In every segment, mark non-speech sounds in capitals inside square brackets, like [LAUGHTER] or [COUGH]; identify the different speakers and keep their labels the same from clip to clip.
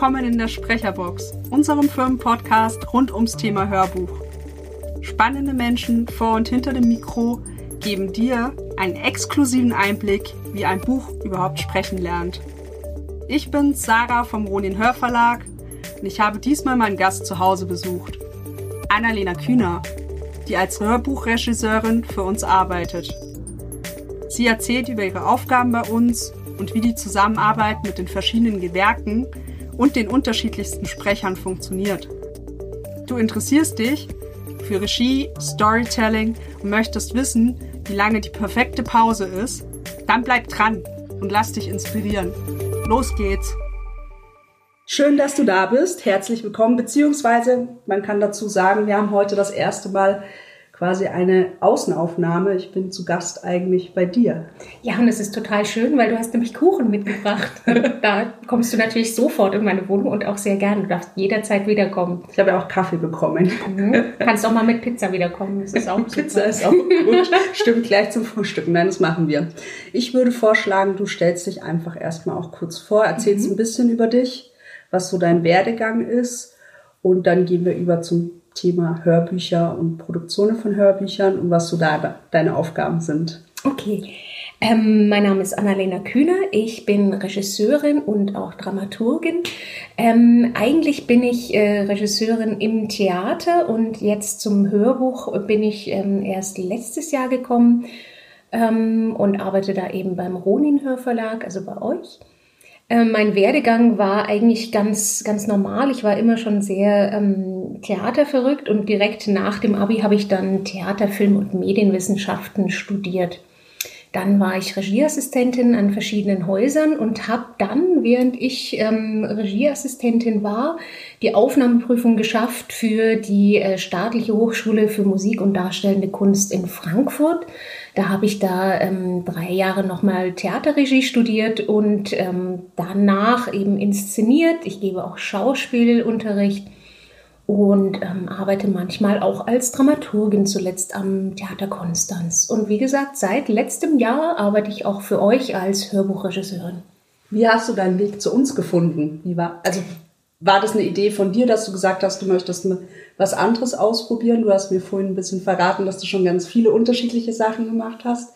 Speaker 1: Willkommen in der Sprecherbox, unserem Firmenpodcast rund ums Thema Hörbuch. Spannende Menschen vor und hinter dem Mikro geben dir einen exklusiven Einblick, wie ein Buch überhaupt sprechen lernt. Ich bin Sarah vom Ronin Hörverlag und ich habe diesmal meinen Gast zu Hause besucht. Annalena Kühner, die als Hörbuchregisseurin für uns arbeitet. Sie erzählt über ihre Aufgaben bei uns und wie die Zusammenarbeit mit den verschiedenen Gewerken und den unterschiedlichsten Sprechern funktioniert. Du interessierst dich für Regie, Storytelling und möchtest wissen, wie lange die perfekte Pause ist? Dann bleib dran und lass dich inspirieren. Los geht's! Schön, dass du da bist. Herzlich willkommen. Beziehungsweise, man kann dazu sagen, wir haben heute das erste Mal quasi eine Außenaufnahme. Ich bin zu Gast eigentlich bei dir.
Speaker 2: Ja, und es ist total schön, weil du hast nämlich Kuchen mitgebracht. [LAUGHS] da kommst du natürlich sofort in meine Wohnung und auch sehr gerne. Du darfst jederzeit wiederkommen.
Speaker 1: Ich habe ja auch Kaffee bekommen.
Speaker 2: Mhm. Kannst auch mal mit Pizza wiederkommen. Das ist auch [LAUGHS]
Speaker 1: Pizza ist auch gut. Stimmt, gleich zum Frühstück. Nein, das machen wir. Ich würde vorschlagen, du stellst dich einfach erstmal auch kurz vor, erzählst mhm. ein bisschen über dich, was so dein Werdegang ist und dann gehen wir über zum Thema Hörbücher und Produktionen von Hörbüchern und was so da deine Aufgaben sind.
Speaker 2: Okay. Ähm, mein Name ist Annalena Kühner. Ich bin Regisseurin und auch Dramaturgin. Ähm, eigentlich bin ich äh, Regisseurin im Theater und jetzt zum Hörbuch bin ich ähm, erst letztes Jahr gekommen ähm, und arbeite da eben beim Ronin Hörverlag, also bei euch. Ähm, mein Werdegang war eigentlich ganz, ganz normal. Ich war immer schon sehr ähm, theaterverrückt und direkt nach dem Abi habe ich dann Theater, Film und Medienwissenschaften studiert. Dann war ich Regieassistentin an verschiedenen Häusern und habe dann, während ich ähm, Regieassistentin war, die Aufnahmeprüfung geschafft für die äh, staatliche Hochschule für Musik und Darstellende Kunst in Frankfurt. Da habe ich da ähm, drei Jahre nochmal Theaterregie studiert und ähm, danach eben inszeniert. Ich gebe auch Schauspielunterricht und ähm, arbeite manchmal auch als Dramaturgin zuletzt am Theater Konstanz. Und wie gesagt, seit letztem Jahr arbeite ich auch für euch als Hörbuchregisseurin.
Speaker 1: Wie hast du deinen Weg zu uns gefunden? Wie war, also war das eine Idee von dir, dass du gesagt hast, du möchtest was anderes ausprobieren? Du hast mir vorhin ein bisschen verraten, dass du schon ganz viele unterschiedliche Sachen gemacht hast.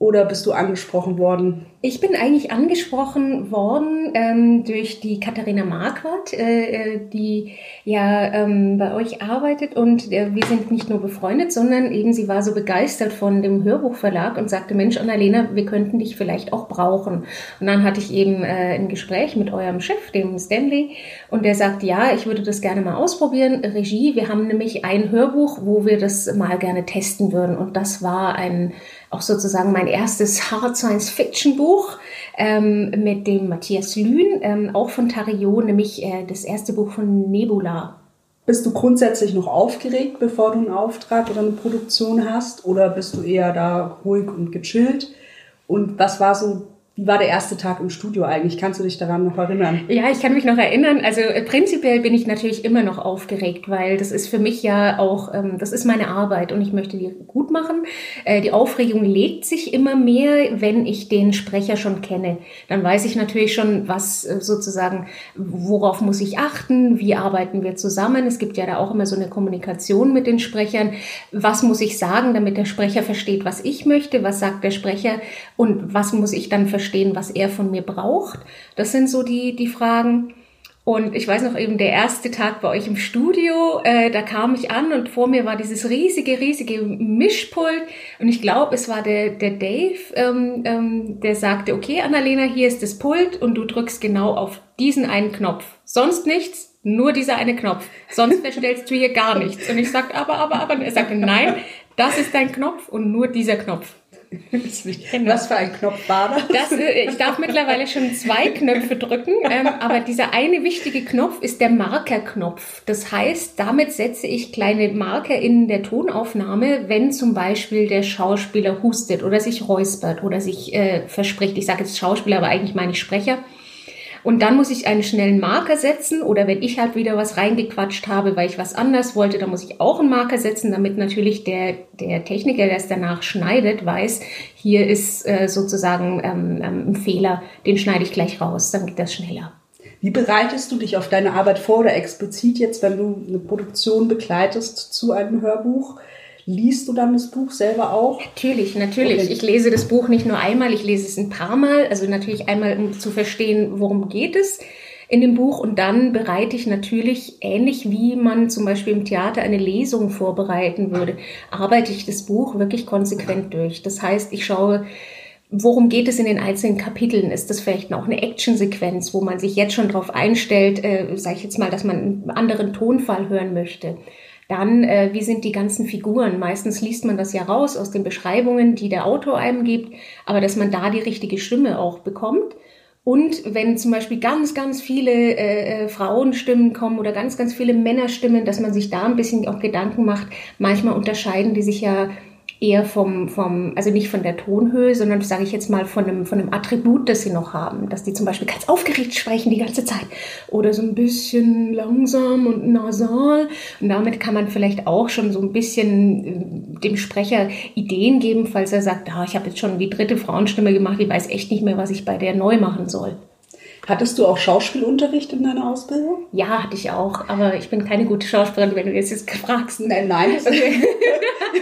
Speaker 1: Oder bist du angesprochen worden?
Speaker 2: Ich bin eigentlich angesprochen worden ähm, durch die Katharina Marquardt, äh, äh, die ja ähm, bei euch arbeitet und äh, wir sind nicht nur befreundet, sondern eben sie war so begeistert von dem Hörbuchverlag und sagte, Mensch, Annalena, wir könnten dich vielleicht auch brauchen. Und dann hatte ich eben äh, ein Gespräch mit eurem Chef, dem Stanley, und der sagt, ja, ich würde das gerne mal ausprobieren. Regie, wir haben nämlich ein Hörbuch, wo wir das mal gerne testen würden. Und das war ein auch sozusagen mein erstes Hard Science Fiction Buch ähm, mit dem Matthias Lühn, ähm, auch von Tariot, nämlich äh, das erste Buch von Nebula.
Speaker 1: Bist du grundsätzlich noch aufgeregt, bevor du einen Auftrag oder eine Produktion hast? Oder bist du eher da ruhig und gechillt? Und was war so wie war der erste Tag im Studio eigentlich? Kannst du dich daran noch erinnern?
Speaker 2: Ja, ich kann mich noch erinnern. Also äh, prinzipiell bin ich natürlich immer noch aufgeregt, weil das ist für mich ja auch, ähm, das ist meine Arbeit und ich möchte die gut machen. Äh, die Aufregung legt sich immer mehr, wenn ich den Sprecher schon kenne. Dann weiß ich natürlich schon, was äh, sozusagen, worauf muss ich achten, wie arbeiten wir zusammen. Es gibt ja da auch immer so eine Kommunikation mit den Sprechern. Was muss ich sagen, damit der Sprecher versteht, was ich möchte? Was sagt der Sprecher? Und was muss ich dann verstehen? Verstehen, was er von mir braucht. Das sind so die, die Fragen. Und ich weiß noch eben, der erste Tag bei euch im Studio, äh, da kam ich an und vor mir war dieses riesige, riesige Mischpult. Und ich glaube, es war der, der Dave, ähm, ähm, der sagte, okay, Annalena, hier ist das Pult und du drückst genau auf diesen einen Knopf. Sonst nichts, nur dieser eine Knopf. Sonst verstellst du hier gar nichts. Und ich sagte, aber, aber, aber. Und er sagte, nein, das ist dein Knopf und nur dieser Knopf. [LAUGHS]
Speaker 1: Was für ein Knopf war das?
Speaker 2: das äh, ich darf mittlerweile schon zwei Knöpfe drücken, ähm, aber dieser eine wichtige Knopf ist der Markerknopf. Das heißt, damit setze ich kleine Marker in der Tonaufnahme, wenn zum Beispiel der Schauspieler hustet oder sich räuspert oder sich äh, verspricht. Ich sage jetzt Schauspieler, aber eigentlich meine ich Sprecher. Und dann muss ich einen schnellen Marker setzen oder wenn ich halt wieder was reingequatscht habe, weil ich was anders wollte, dann muss ich auch einen Marker setzen, damit natürlich der, der Techniker, der es danach schneidet, weiß, hier ist äh, sozusagen ähm, ähm, ein Fehler, den schneide ich gleich raus, dann geht das schneller.
Speaker 1: Wie bereitest du dich auf deine Arbeit vor oder explizit jetzt, wenn du eine Produktion begleitest zu einem Hörbuch? Liest du dann das Buch selber auch?
Speaker 2: Natürlich, natürlich. Okay. Ich lese das Buch nicht nur einmal, ich lese es ein paar Mal. Also natürlich einmal, um zu verstehen, worum geht es in dem Buch. Und dann bereite ich natürlich, ähnlich wie man zum Beispiel im Theater eine Lesung vorbereiten würde, arbeite ich das Buch wirklich konsequent durch. Das heißt, ich schaue, Worum geht es in den einzelnen Kapiteln? Ist das vielleicht noch eine Actionsequenz, wo man sich jetzt schon darauf einstellt, äh, sage ich jetzt mal, dass man einen anderen Tonfall hören möchte? Dann, äh, wie sind die ganzen Figuren? Meistens liest man das ja raus aus den Beschreibungen, die der Autor einem gibt, aber dass man da die richtige Stimme auch bekommt. Und wenn zum Beispiel ganz, ganz viele äh, äh, Frauenstimmen kommen oder ganz, ganz viele Männerstimmen, dass man sich da ein bisschen auch Gedanken macht. Manchmal unterscheiden die sich ja eher vom, vom, also nicht von der Tonhöhe, sondern sage ich jetzt mal von einem, von einem Attribut, das sie noch haben. Dass die zum Beispiel ganz aufgeregt sprechen die ganze Zeit oder so ein bisschen langsam und nasal. Und damit kann man vielleicht auch schon so ein bisschen äh, dem Sprecher Ideen geben, falls er sagt, ah, ich habe jetzt schon die dritte Frauenstimme gemacht, ich weiß echt nicht mehr, was ich bei der neu machen soll.
Speaker 1: Hattest du auch Schauspielunterricht in deiner Ausbildung?
Speaker 2: Ja, hatte ich auch, aber ich bin keine gute Schauspielerin, wenn du jetzt jetzt fragst.
Speaker 1: Nein, nein. [LAUGHS] Okay.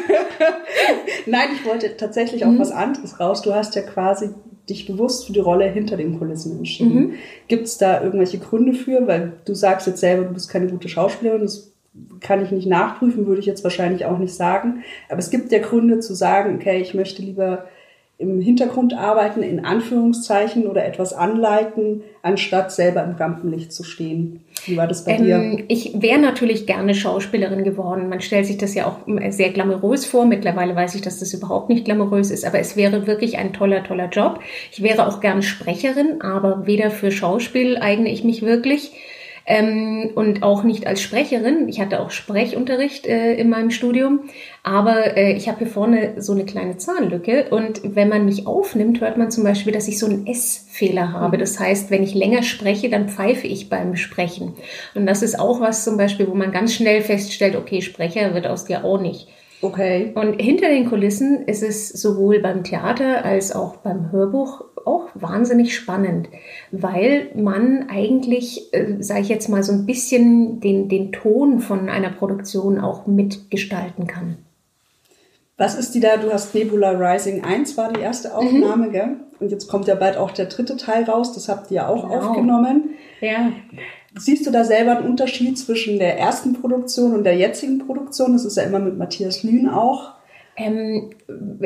Speaker 1: [LAUGHS] nein, ich wollte tatsächlich auch mhm. was anderes raus. Du hast ja quasi dich bewusst für die Rolle hinter den Kulissen entschieden. Mhm. Gibt es da irgendwelche Gründe für? Weil du sagst jetzt selber, du bist keine gute Schauspielerin. Das kann ich nicht nachprüfen, würde ich jetzt wahrscheinlich auch nicht sagen. Aber es gibt ja Gründe zu sagen, okay, ich möchte lieber im Hintergrund arbeiten, in Anführungszeichen, oder etwas anleiten, anstatt selber im Rampenlicht zu stehen. Wie war das bei ähm, dir?
Speaker 2: Ich wäre natürlich gerne Schauspielerin geworden. Man stellt sich das ja auch sehr glamourös vor. Mittlerweile weiß ich, dass das überhaupt nicht glamourös ist, aber es wäre wirklich ein toller, toller Job. Ich wäre auch gerne Sprecherin, aber weder für Schauspiel eigne ich mich wirklich ähm, und auch nicht als Sprecherin. Ich hatte auch Sprechunterricht äh, in meinem Studium, aber äh, ich habe hier vorne so eine kleine Zahnlücke und wenn man mich aufnimmt, hört man zum Beispiel, dass ich so einen S-Fehler habe. Das heißt, wenn ich länger spreche, dann pfeife ich beim Sprechen. Und das ist auch was zum Beispiel, wo man ganz schnell feststellt, okay, Sprecher wird aus dir auch nicht.
Speaker 1: Okay.
Speaker 2: Und hinter den Kulissen ist es sowohl beim Theater als auch beim Hörbuch auch wahnsinnig spannend, weil man eigentlich, äh, sage ich jetzt mal, so ein bisschen den, den Ton von einer Produktion auch mitgestalten kann.
Speaker 1: Was ist die da? Du hast Nebula Rising 1 war die erste Aufnahme, mhm. gell? Und jetzt kommt ja bald auch der dritte Teil raus. Das habt ihr auch genau. aufgenommen.
Speaker 2: Ja.
Speaker 1: Siehst du da selber einen Unterschied zwischen der ersten Produktion und der jetzigen Produktion? Das ist ja immer mit Matthias Lühn auch.
Speaker 2: Ähm,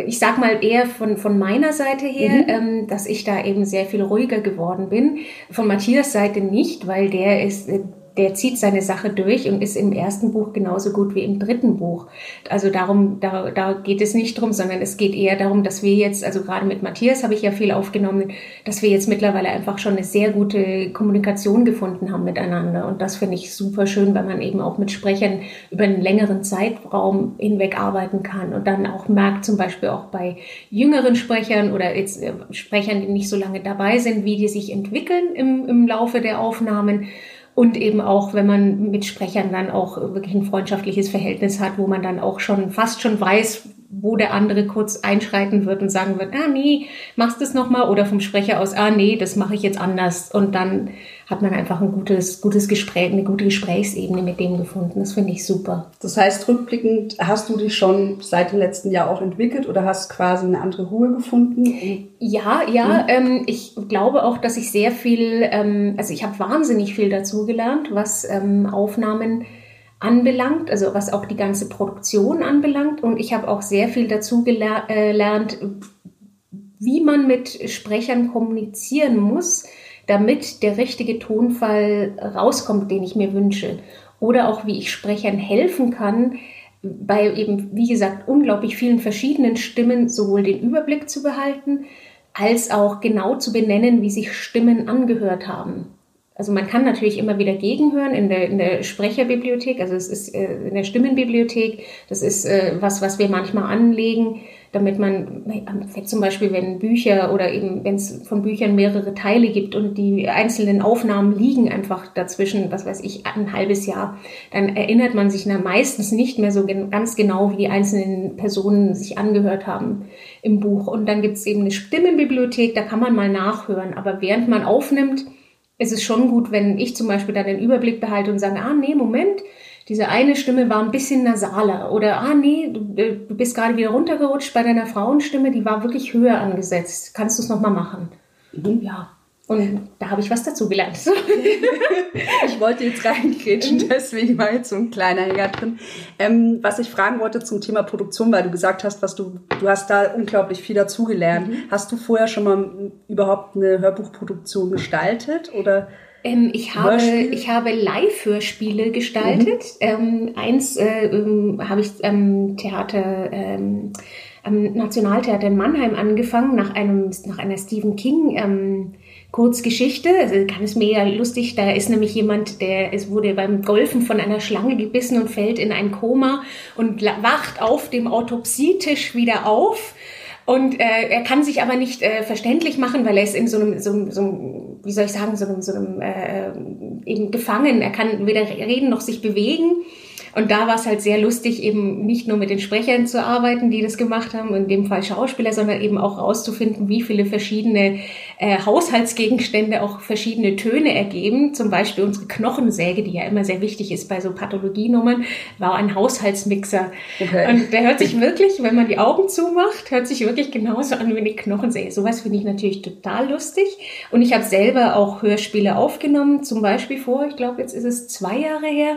Speaker 2: ich sag mal eher von, von meiner Seite her, mhm. ähm, dass ich da eben sehr viel ruhiger geworden bin. Von Matthias Seite nicht, weil der ist, äh, der zieht seine Sache durch und ist im ersten Buch genauso gut wie im dritten Buch. Also darum, da, da geht es nicht drum, sondern es geht eher darum, dass wir jetzt, also gerade mit Matthias habe ich ja viel aufgenommen, dass wir jetzt mittlerweile einfach schon eine sehr gute Kommunikation gefunden haben miteinander. Und das finde ich super schön, weil man eben auch mit Sprechern über einen längeren Zeitraum hinweg arbeiten kann und dann auch merkt, zum Beispiel auch bei jüngeren Sprechern oder jetzt äh, Sprechern, die nicht so lange dabei sind, wie die sich entwickeln im, im Laufe der Aufnahmen und eben auch, wenn man mit Sprechern dann auch wirklich ein freundschaftliches Verhältnis hat, wo man dann auch schon fast schon weiß, wo der andere kurz einschreiten wird und sagen wird, ah nee, machst das nochmal oder vom Sprecher aus, ah nee, das mache ich jetzt anders und dann hat man einfach ein gutes, gutes Gespräch, eine gute Gesprächsebene mit dem gefunden. Das finde ich super.
Speaker 1: Das heißt, rückblickend hast du dich schon seit dem letzten Jahr auch entwickelt oder hast quasi eine andere Ruhe gefunden?
Speaker 2: Ja, ja. Mhm. Ähm, ich glaube auch, dass ich sehr viel, ähm, also ich habe wahnsinnig viel dazugelernt, was ähm, Aufnahmen anbelangt, also was auch die ganze Produktion anbelangt. Und ich habe auch sehr viel dazu gelernt, äh, wie man mit Sprechern kommunizieren muss, damit der richtige Tonfall rauskommt, den ich mir wünsche. Oder auch, wie ich Sprechern helfen kann, bei eben, wie gesagt, unglaublich vielen verschiedenen Stimmen sowohl den Überblick zu behalten, als auch genau zu benennen, wie sich Stimmen angehört haben. Also man kann natürlich immer wieder gegenhören in der, in der Sprecherbibliothek, also es ist äh, in der Stimmenbibliothek, das ist äh, was, was wir manchmal anlegen, damit man zum Beispiel, wenn Bücher oder eben wenn es von Büchern mehrere Teile gibt und die einzelnen Aufnahmen liegen einfach dazwischen, was weiß ich, ein halbes Jahr, dann erinnert man sich meistens nicht mehr so ganz genau, wie die einzelnen Personen sich angehört haben im Buch. Und dann gibt es eben eine Stimmenbibliothek, da kann man mal nachhören, aber während man aufnimmt, es ist schon gut, wenn ich zum Beispiel dann den Überblick behalte und sage, ah nee, Moment, diese eine Stimme war ein bisschen nasaler oder ah nee, du, äh, du bist gerade wieder runtergerutscht bei deiner Frauenstimme, die war wirklich höher angesetzt. Kannst du es nochmal machen? Mhm. Ja. Und da habe ich was dazu gelernt. [LAUGHS]
Speaker 1: ich wollte jetzt reingrätschen, mhm. deswegen war jetzt so ein kleiner Hänger drin. Ähm, was ich fragen wollte zum Thema Produktion, weil du gesagt hast, was du, du hast da unglaublich viel dazugelernt. Mhm. Hast du vorher schon mal überhaupt eine Hörbuchproduktion gestaltet oder?
Speaker 2: Ähm, ich, habe, ich habe Live-Hörspiele gestaltet. Mhm. Ähm, eins äh, ähm, habe ich am Theater, ähm, am Nationaltheater in Mannheim angefangen, nach, einem, nach einer Stephen King ähm, Kurzgeschichte. Also ganz mega lustig. Da ist nämlich jemand, der es wurde beim Golfen von einer Schlange gebissen und fällt in ein Koma und wacht auf dem Autopsietisch wieder auf und äh, er kann sich aber nicht äh, verständlich machen, weil er ist in so einem, so, so wie soll ich sagen, so einem, so einem äh, eben gefangen. Er kann weder reden noch sich bewegen. Und da war es halt sehr lustig, eben nicht nur mit den Sprechern zu arbeiten, die das gemacht haben, in dem Fall Schauspieler, sondern eben auch rauszufinden, wie viele verschiedene äh, Haushaltsgegenstände auch verschiedene Töne ergeben. Zum Beispiel unsere Knochensäge, die ja immer sehr wichtig ist bei so Pathologienummern, war ein Haushaltsmixer. Okay. Und der hört sich wirklich, wenn man die Augen zumacht, hört sich wirklich genauso an wie eine Knochensäge. Sowas finde ich natürlich total lustig. Und ich habe selber auch Hörspiele aufgenommen, zum Beispiel vor, ich glaube, jetzt ist es zwei Jahre her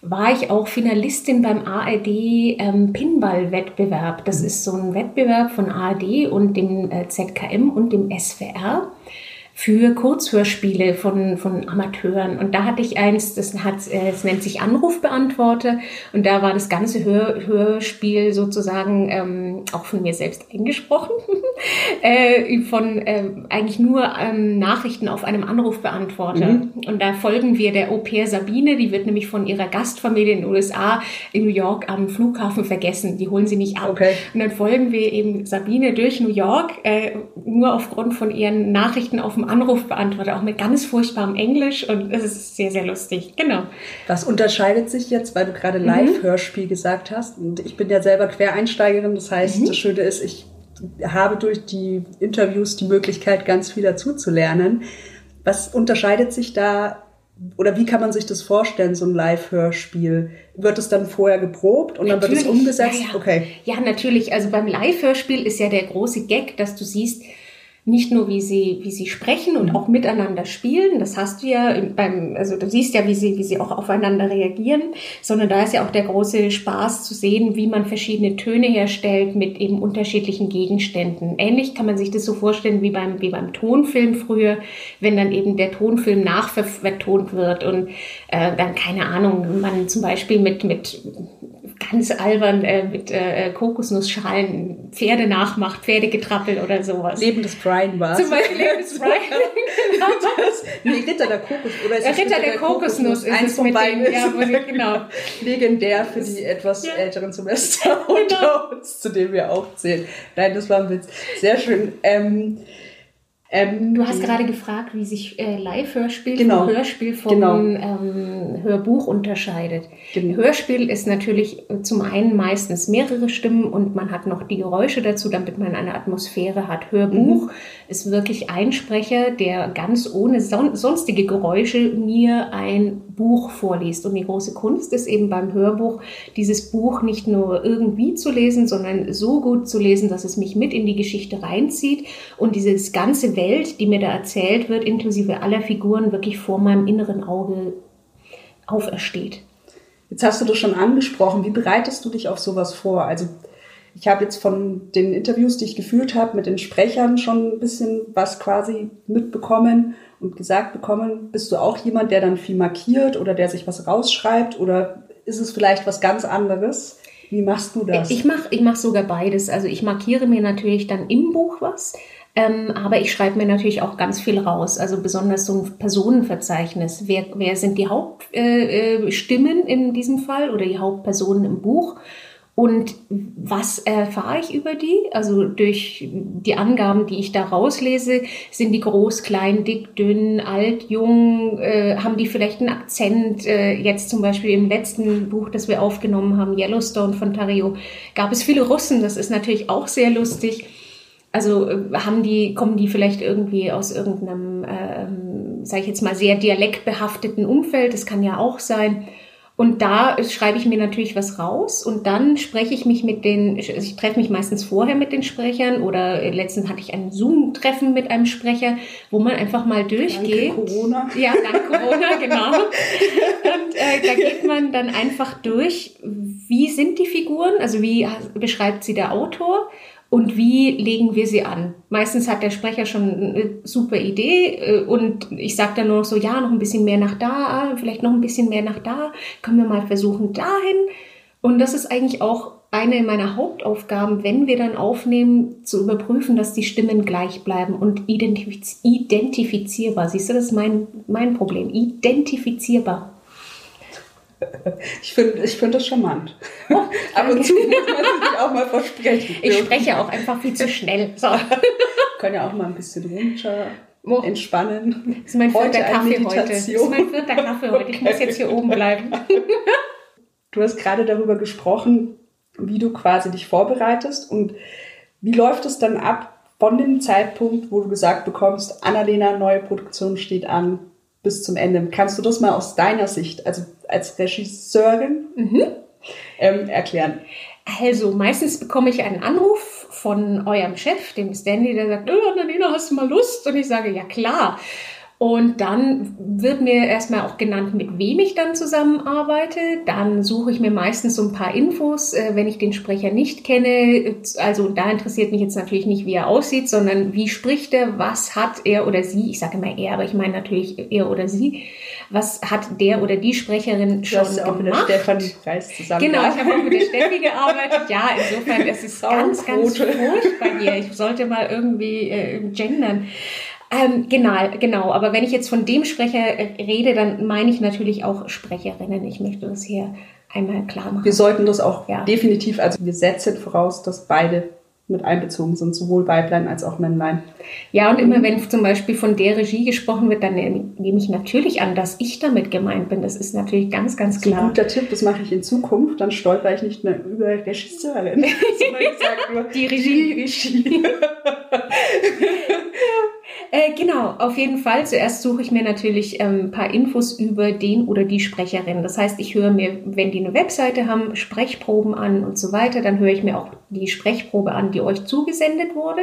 Speaker 2: war ich auch Finalistin beim ARD ähm, Pinball-Wettbewerb. Das ist so ein Wettbewerb von ARD und dem äh, ZKM und dem SWR für Kurzhörspiele von, von Amateuren. Und da hatte ich eins, das, hat, äh, es nennt sich Anrufbeantworter. Und da war das ganze Hör, Hörspiel sozusagen ähm, auch von mir selbst eingesprochen. [LAUGHS] äh, von äh, eigentlich nur ähm, Nachrichten auf einem Anrufbeantworter. Mhm. Und da folgen wir der Au-pair Sabine, die wird nämlich von ihrer Gastfamilie in den USA in New York am Flughafen vergessen. Die holen sie nicht ab. Okay. Und dann folgen wir eben Sabine durch New York, äh, nur aufgrund von ihren Nachrichten auf dem Anruf beantwortet, auch mit ganz furchtbarem Englisch und es ist sehr, sehr lustig. Genau.
Speaker 1: Was unterscheidet sich jetzt, weil du gerade mhm. Live-Hörspiel mhm. gesagt hast und ich bin ja selber Quereinsteigerin, das heißt, mhm. das Schöne ist, ich habe durch die Interviews die Möglichkeit, ganz viel dazuzulernen. Was unterscheidet sich da oder wie kann man sich das vorstellen, so ein Live-Hörspiel? Wird es dann vorher geprobt und natürlich. dann wird es umgesetzt?
Speaker 2: Ja, ja. Okay. Ja, natürlich. Also beim Live-Hörspiel ist ja der große Gag, dass du siehst, nicht nur wie sie, wie sie sprechen und auch miteinander spielen, das hast du ja beim, also du siehst ja, wie sie, wie sie auch aufeinander reagieren, sondern da ist ja auch der große Spaß zu sehen, wie man verschiedene Töne herstellt mit eben unterschiedlichen Gegenständen. Ähnlich kann man sich das so vorstellen wie beim, wie beim Tonfilm früher, wenn dann eben der Tonfilm nachvertont wird und äh, dann keine Ahnung, man zum Beispiel mit, mit ganz albern äh, mit äh, Kokosnussschalen Pferde nachmacht, Pferdegetrappel oder sowas.
Speaker 1: Leben des Brian war
Speaker 2: Zum Beispiel Leben des [LAUGHS] Brian.
Speaker 1: nee, Ritter der Kokos
Speaker 2: oder ist Ritter, Ritter der, der Kokosnuss, Kokosnuss ist Eins von beiden den, ja,
Speaker 1: ich, genau. legendär für die etwas ja. älteren Semester [LAUGHS] genau. unter uns, zu dem wir auch zählen. Nein, das war ein Witz. Sehr schön. Ähm,
Speaker 2: ähm, du hast gerade gefragt, wie sich äh, Live-Hörspiel genau. vom Hörspiel vom genau. ähm, Hörbuch unterscheidet. Genau. Hörspiel ist natürlich zum einen meistens mehrere Stimmen und man hat noch die Geräusche dazu, damit man eine Atmosphäre hat. Hörbuch mhm. ist wirklich ein Sprecher, der ganz ohne son sonstige Geräusche mir ein Buch vorliest. Und die große Kunst ist eben beim Hörbuch, dieses Buch nicht nur irgendwie zu lesen, sondern so gut zu lesen, dass es mich mit in die Geschichte reinzieht und dieses ganze Welt, die mir da erzählt wird, inklusive aller Figuren, wirklich vor meinem inneren Auge aufersteht.
Speaker 1: Jetzt hast du das schon angesprochen. Wie bereitest du dich auf sowas vor? Also ich habe jetzt von den Interviews, die ich geführt habe, mit den Sprechern schon ein bisschen was quasi mitbekommen und gesagt bekommen. Bist du auch jemand, der dann viel markiert oder der sich was rausschreibt oder ist es vielleicht was ganz anderes? Wie machst du das?
Speaker 2: Ich mache ich mach sogar beides. Also ich markiere mir natürlich dann im Buch was. Ähm, aber ich schreibe mir natürlich auch ganz viel raus, also besonders so ein Personenverzeichnis. Wer, wer sind die Hauptstimmen äh, in diesem Fall oder die Hauptpersonen im Buch? Und was erfahre ich über die? Also durch die Angaben, die ich da rauslese, sind die groß, klein, dick, dünn, alt, jung, äh, haben die vielleicht einen Akzent? Äh, jetzt zum Beispiel im letzten Buch, das wir aufgenommen haben, Yellowstone von Tario, gab es viele Russen. Das ist natürlich auch sehr lustig. Also äh, haben die, kommen die vielleicht irgendwie aus irgendeinem äh, sage ich jetzt mal, sehr dialektbehafteten Umfeld. Das kann ja auch sein. Und da schreibe ich mir natürlich was raus und dann spreche ich mich mit den, ich treffe mich meistens vorher mit den Sprechern oder letztens hatte ich ein Zoom-Treffen mit einem Sprecher, wo man einfach mal durchgeht.
Speaker 1: Dank Corona.
Speaker 2: Ja, dank Corona, [LAUGHS] genau. Und äh, da geht man dann einfach durch, wie sind die Figuren, also wie beschreibt sie der Autor und wie legen wir sie an? Meistens hat der Sprecher schon eine super Idee äh, und ich sage dann nur so, ja, noch ein bisschen mehr nach da, vielleicht noch ein bisschen mehr nach da, können wir mal versuchen dahin. Und das ist eigentlich auch eine meiner Hauptaufgaben, wenn wir dann aufnehmen, zu überprüfen, dass die Stimmen gleich bleiben und identifiz identifizierbar. Siehst du, das ist mein, mein Problem. Identifizierbar. [LAUGHS]
Speaker 1: Ich finde ich find das charmant. Oh, [LAUGHS] Ab und zu muss man sich auch mal versprechen.
Speaker 2: Ich spreche auch einfach viel zu schnell. So.
Speaker 1: Können ja auch mal ein bisschen runter entspannen.
Speaker 2: Das ist mein vierter Kaffee heute. Das ist mein vierter Kaffee heute. Ich muss jetzt hier oben bleiben. [LAUGHS]
Speaker 1: Du hast gerade darüber gesprochen, wie du quasi dich vorbereitest und wie läuft es dann ab von dem Zeitpunkt, wo du gesagt bekommst, Annalena, neue Produktion steht an, bis zum Ende. Kannst du das mal aus deiner Sicht, also als Regisseurin, mhm. ähm, erklären?
Speaker 2: Also, meistens bekomme ich einen Anruf von eurem Chef, dem Stanley, der sagt, oh, Annalena, hast du mal Lust? Und ich sage, ja klar. Und dann wird mir erstmal auch genannt, mit wem ich dann zusammenarbeite. Dann suche ich mir meistens so ein paar Infos, äh, wenn ich den Sprecher nicht kenne. Also da interessiert mich jetzt natürlich nicht, wie er aussieht, sondern wie spricht er, was hat er oder sie, ich sage immer er, aber ich meine natürlich er oder sie, was hat der oder die Sprecherin schon du hast
Speaker 1: auch gemacht. mit der Stefanie Preis zusammen.
Speaker 2: Genau, ich habe auch mit der Steffi gearbeitet. Ja, insofern, es ist ganz, ganz furchtbar hier. Ich sollte mal irgendwie äh, gendern. Ähm, genau, genau. Aber wenn ich jetzt von dem Sprecher rede, dann meine ich natürlich auch Sprecherinnen. Ich möchte das hier einmal klar machen.
Speaker 1: Wir sollten das auch ja. definitiv, also wir setzen voraus, dass beide mit einbezogen sind, sowohl Weiblein als auch Männlein.
Speaker 2: Ja, und immer wenn zum Beispiel von der Regie gesprochen wird, dann nehme ich natürlich an, dass ich damit gemeint bin. Das ist natürlich ganz, ganz klar.
Speaker 1: Ein guter Tipp, das mache ich in Zukunft, dann stolper ich nicht mehr über Regisseurin. [LAUGHS]
Speaker 2: die Regie. Die Regie. [LAUGHS] Äh, genau, auf jeden Fall. Zuerst suche ich mir natürlich ähm, ein paar Infos über den oder die Sprecherin. Das heißt, ich höre mir, wenn die eine Webseite haben, Sprechproben an und so weiter, dann höre ich mir auch die Sprechprobe an, die euch zugesendet wurde.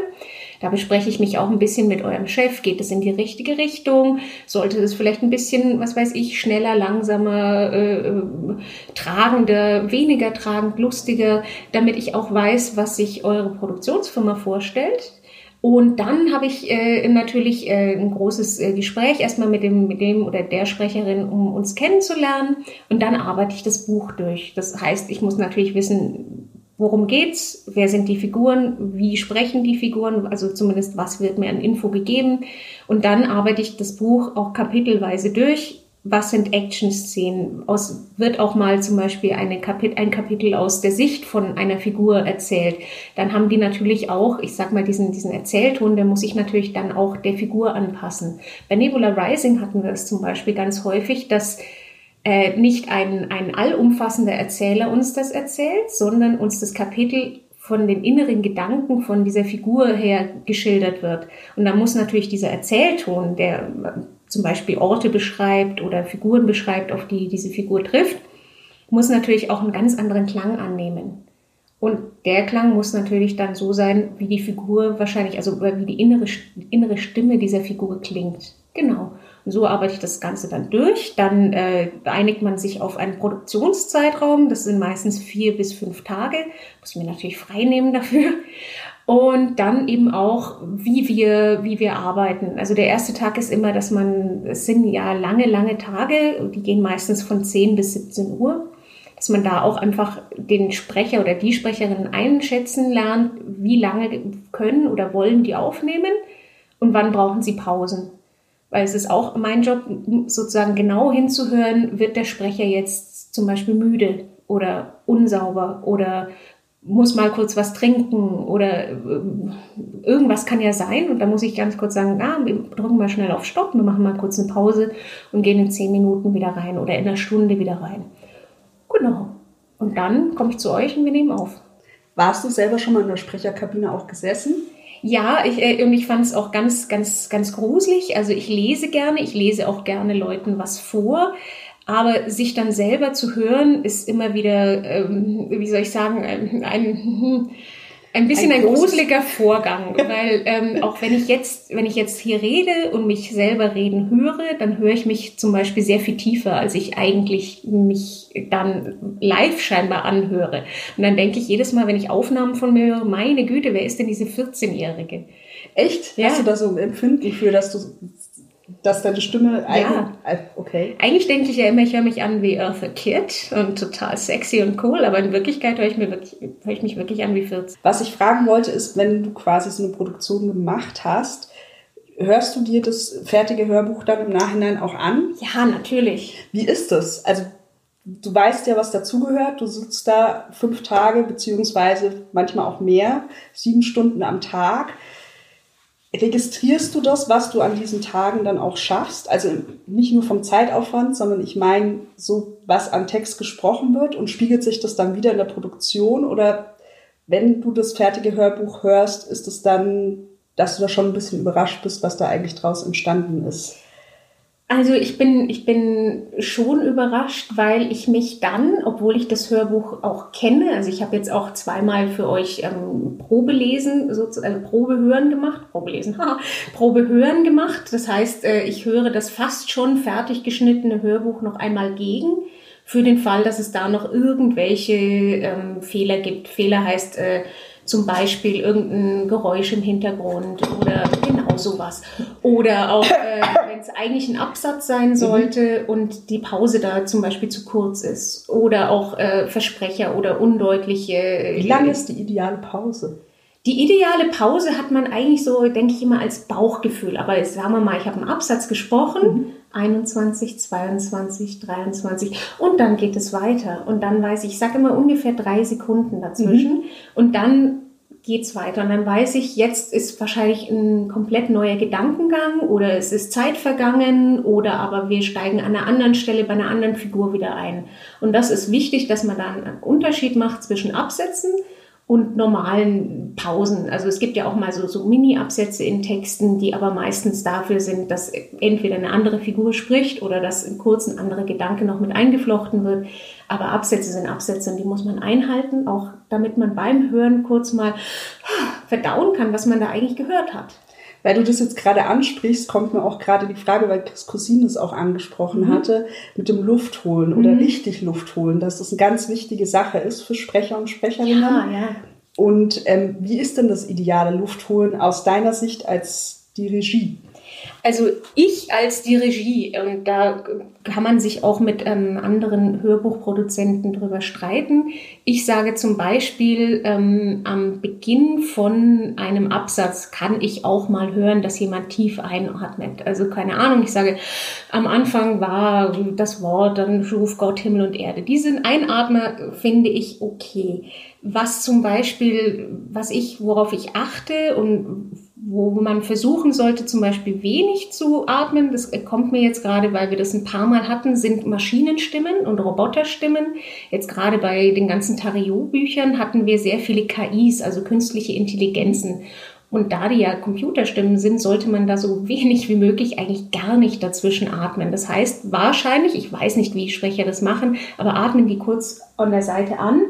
Speaker 2: Da bespreche ich mich auch ein bisschen mit eurem Chef. Geht es in die richtige Richtung? Sollte es vielleicht ein bisschen, was weiß ich, schneller, langsamer, äh, äh tragender, weniger tragend, lustiger, damit ich auch weiß, was sich eure Produktionsfirma vorstellt und dann habe ich äh, natürlich äh, ein großes äh, Gespräch erstmal mit dem, mit dem oder der Sprecherin, um uns kennenzulernen. Und dann arbeite ich das Buch durch. Das heißt, ich muss natürlich wissen, worum geht's, wer sind die Figuren, wie sprechen die Figuren, also zumindest was wird mir an Info gegeben. Und dann arbeite ich das Buch auch kapitelweise durch was sind Action-Szenen? Aus, wird auch mal zum Beispiel eine Kapit ein Kapitel aus der Sicht von einer Figur erzählt. Dann haben die natürlich auch, ich sag mal, diesen, diesen Erzählton, der muss sich natürlich dann auch der Figur anpassen. Bei Nebula Rising hatten wir es zum Beispiel ganz häufig, dass äh, nicht ein, ein allumfassender Erzähler uns das erzählt, sondern uns das Kapitel von den inneren Gedanken von dieser Figur her geschildert wird. Und da muss natürlich dieser Erzählton, der zum Beispiel Orte beschreibt oder Figuren beschreibt, auf die diese Figur trifft, muss natürlich auch einen ganz anderen Klang annehmen. Und der Klang muss natürlich dann so sein, wie die Figur wahrscheinlich, also wie die innere, innere Stimme dieser Figur klingt. Genau. Und so arbeite ich das Ganze dann durch. Dann äh, einigt man sich auf einen Produktionszeitraum. Das sind meistens vier bis fünf Tage. Muss ich mir natürlich frei nehmen dafür. Und dann eben auch, wie wir, wie wir arbeiten. Also der erste Tag ist immer, dass man, es sind ja lange, lange Tage, die gehen meistens von 10 bis 17 Uhr, dass man da auch einfach den Sprecher oder die Sprecherin einschätzen lernt, wie lange können oder wollen die aufnehmen und wann brauchen sie Pausen. Weil es ist auch mein Job, sozusagen genau hinzuhören, wird der Sprecher jetzt zum Beispiel müde oder unsauber oder muss mal kurz was trinken oder äh, irgendwas kann ja sein und da muss ich ganz kurz sagen, ah, wir drücken mal schnell auf Stopp, wir machen mal kurz eine Pause und gehen in zehn Minuten wieder rein oder in einer Stunde wieder rein. Genau. Und dann komme ich zu euch und wir nehmen auf.
Speaker 1: Warst du selber schon mal in der Sprecherkabine auch gesessen?
Speaker 2: Ja, ich, äh, und ich fand es auch ganz, ganz, ganz gruselig. Also ich lese gerne, ich lese auch gerne Leuten was vor. Aber sich dann selber zu hören, ist immer wieder, ähm, wie soll ich sagen, ein, ein ein bisschen ein, ein gruseliger Vorgang, [LAUGHS] weil ähm, auch wenn ich jetzt, wenn ich jetzt hier rede und mich selber reden höre, dann höre ich mich zum Beispiel sehr viel tiefer, als ich eigentlich mich dann live scheinbar anhöre. Und dann denke ich jedes Mal, wenn ich Aufnahmen von mir höre, meine Güte, wer ist denn diese 14-Jährige?
Speaker 1: Echt? Ja. Hast du da so ein Empfinden für, dass du dass deine Stimme
Speaker 2: ja. okay. Eigentlich denke ich ja immer, ich höre mich an wie Eartha Kitt und total sexy und cool, aber in Wirklichkeit höre ich, mir wirklich, höre ich mich wirklich an wie 14.
Speaker 1: Was ich fragen wollte, ist, wenn du quasi so eine Produktion gemacht hast, hörst du dir das fertige Hörbuch dann im Nachhinein auch an?
Speaker 2: Ja, natürlich.
Speaker 1: Wie ist das? Also du weißt ja, was dazugehört. Du sitzt da fünf Tage beziehungsweise manchmal auch mehr, sieben Stunden am Tag registrierst du das, was du an diesen Tagen dann auch schaffst? Also nicht nur vom Zeitaufwand, sondern ich meine so, was an Text gesprochen wird und spiegelt sich das dann wieder in der Produktion? Oder wenn du das fertige Hörbuch hörst, ist es dann, dass du da schon ein bisschen überrascht bist, was da eigentlich draus entstanden ist?
Speaker 2: Also ich bin, ich bin schon überrascht, weil ich mich dann, obwohl ich das Hörbuch auch kenne, also ich habe jetzt auch zweimal für euch ähm, Probelesen, also Probehören gemacht, Probelesen, [LAUGHS] Probehören gemacht. Das heißt, äh, ich höre das fast schon fertig geschnittene Hörbuch noch einmal gegen, für den Fall, dass es da noch irgendwelche ähm, Fehler gibt. Fehler heißt äh, zum Beispiel irgendein Geräusch im Hintergrund oder genau sowas. Oder auch, äh, [COUGHS] wenn es eigentlich ein Absatz sein mhm. sollte mhm. und die Pause da zum Beispiel zu kurz ist. Oder auch äh, Versprecher oder undeutliche.
Speaker 1: Wie lange ist die ideale Pause?
Speaker 2: Die ideale Pause hat man eigentlich so, denke ich immer, als Bauchgefühl. Aber jetzt sagen wir mal, ich habe einen Absatz gesprochen, mhm. 21, 22, 23 und dann geht es weiter. Und dann weiß ich, ich sage immer ungefähr drei Sekunden dazwischen mhm. und dann geht's weiter. Und dann weiß ich, jetzt ist wahrscheinlich ein komplett neuer Gedankengang oder es ist Zeit vergangen oder aber wir steigen an einer anderen Stelle bei einer anderen Figur wieder ein. Und das ist wichtig, dass man da einen Unterschied macht zwischen Absätzen und normalen Pausen. Also es gibt ja auch mal so, so Mini-Absätze in Texten, die aber meistens dafür sind, dass entweder eine andere Figur spricht oder dass in kurzen andere Gedanke noch mit eingeflochten wird. Aber Absätze sind Absätze und die muss man einhalten, auch damit man beim Hören kurz mal verdauen kann, was man da eigentlich gehört hat.
Speaker 1: Weil du das jetzt gerade ansprichst, kommt mir auch gerade die Frage, weil Chris Cousin das auch angesprochen mhm. hatte, mit dem Luftholen oder mhm. richtig Luftholen, dass das eine ganz wichtige Sache ist für Sprecher und Sprecherinnen. Ja, ja. Und ähm, wie ist denn das ideale Luftholen aus deiner Sicht als die Regie?
Speaker 2: Also ich als die Regie, und da kann man sich auch mit ähm, anderen Hörbuchproduzenten drüber streiten. Ich sage zum Beispiel, ähm, am Beginn von einem Absatz kann ich auch mal hören, dass jemand tief einatmet. Also keine Ahnung, ich sage, am Anfang war das Wort, dann schuf Gott Himmel und Erde. Diesen Einatmer finde ich okay. Was zum Beispiel, was ich, worauf ich achte und wo man versuchen sollte, zum Beispiel wenig zu atmen, das kommt mir jetzt gerade, weil wir das ein paar Mal hatten, sind Maschinenstimmen und Roboterstimmen. Jetzt gerade bei den ganzen Tariot-Büchern hatten wir sehr viele KIs, also künstliche Intelligenzen. Und da die ja Computerstimmen sind, sollte man da so [LAUGHS] wenig wie möglich eigentlich gar nicht dazwischen atmen. Das heißt, wahrscheinlich, ich weiß nicht, wie Sprecher das machen, aber atmen die kurz an der Seite an,